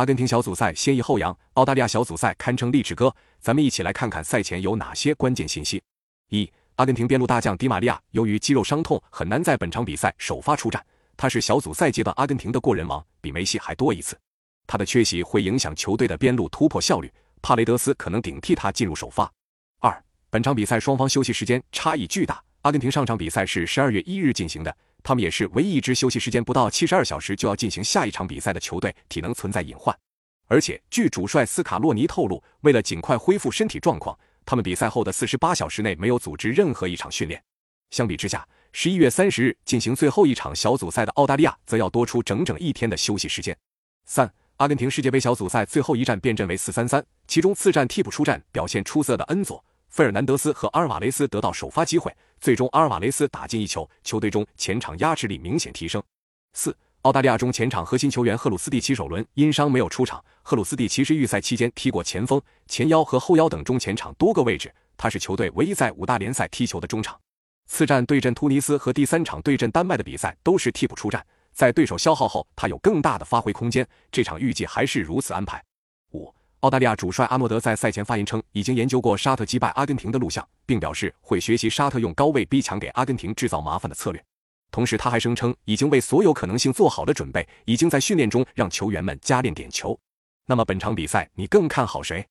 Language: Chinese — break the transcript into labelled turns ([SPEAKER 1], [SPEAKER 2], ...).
[SPEAKER 1] 阿根廷小组赛先抑后扬，澳大利亚小组赛堪称励志歌。咱们一起来看看赛前有哪些关键信息。一、阿根廷边路大将迪玛利亚由于肌肉伤痛，很难在本场比赛首发出战。他是小组赛阶段阿根廷的过人王，比梅西还多一次。他的缺席会影响球队的边路突破效率，帕雷德斯可能顶替他进入首发。二、本场比赛双方休息时间差异巨大，阿根廷上场比赛是十二月一日进行的。他们也是唯一一支休息时间不到七十二小时就要进行下一场比赛的球队，体能存在隐患。而且，据主帅斯卡洛尼透露，为了尽快恢复身体状况，他们比赛后的四十八小时内没有组织任何一场训练。相比之下，十一月三十日进行最后一场小组赛的澳大利亚则要多出整整一天的休息时间。三、阿根廷世界杯小组赛最后一战变阵为四三三，其中次战替补出战表现出色的恩佐。费尔南德斯和阿尔瓦雷斯得到首发机会，最终阿尔瓦雷斯打进一球，球队中前场压制力明显提升。四、澳大利亚中前场核心球员赫鲁斯蒂奇首轮因伤没有出场。赫鲁斯蒂奇是预赛期间踢过前锋、前腰和后腰等中前场多个位置，他是球队唯一在五大联赛踢球的中场。次战对阵突尼斯和第三场对阵丹麦的比赛都是替补出战，在对手消耗后，他有更大的发挥空间。这场预计还是如此安排。澳大利亚主帅阿诺德在赛前发言称，已经研究过沙特击败阿根廷的录像，并表示会学习沙特用高位逼抢给阿根廷制造麻烦的策略。同时，他还声称已经为所有可能性做好了准备，已经在训练中让球员们加练点球。那么，本场比赛你更看好谁？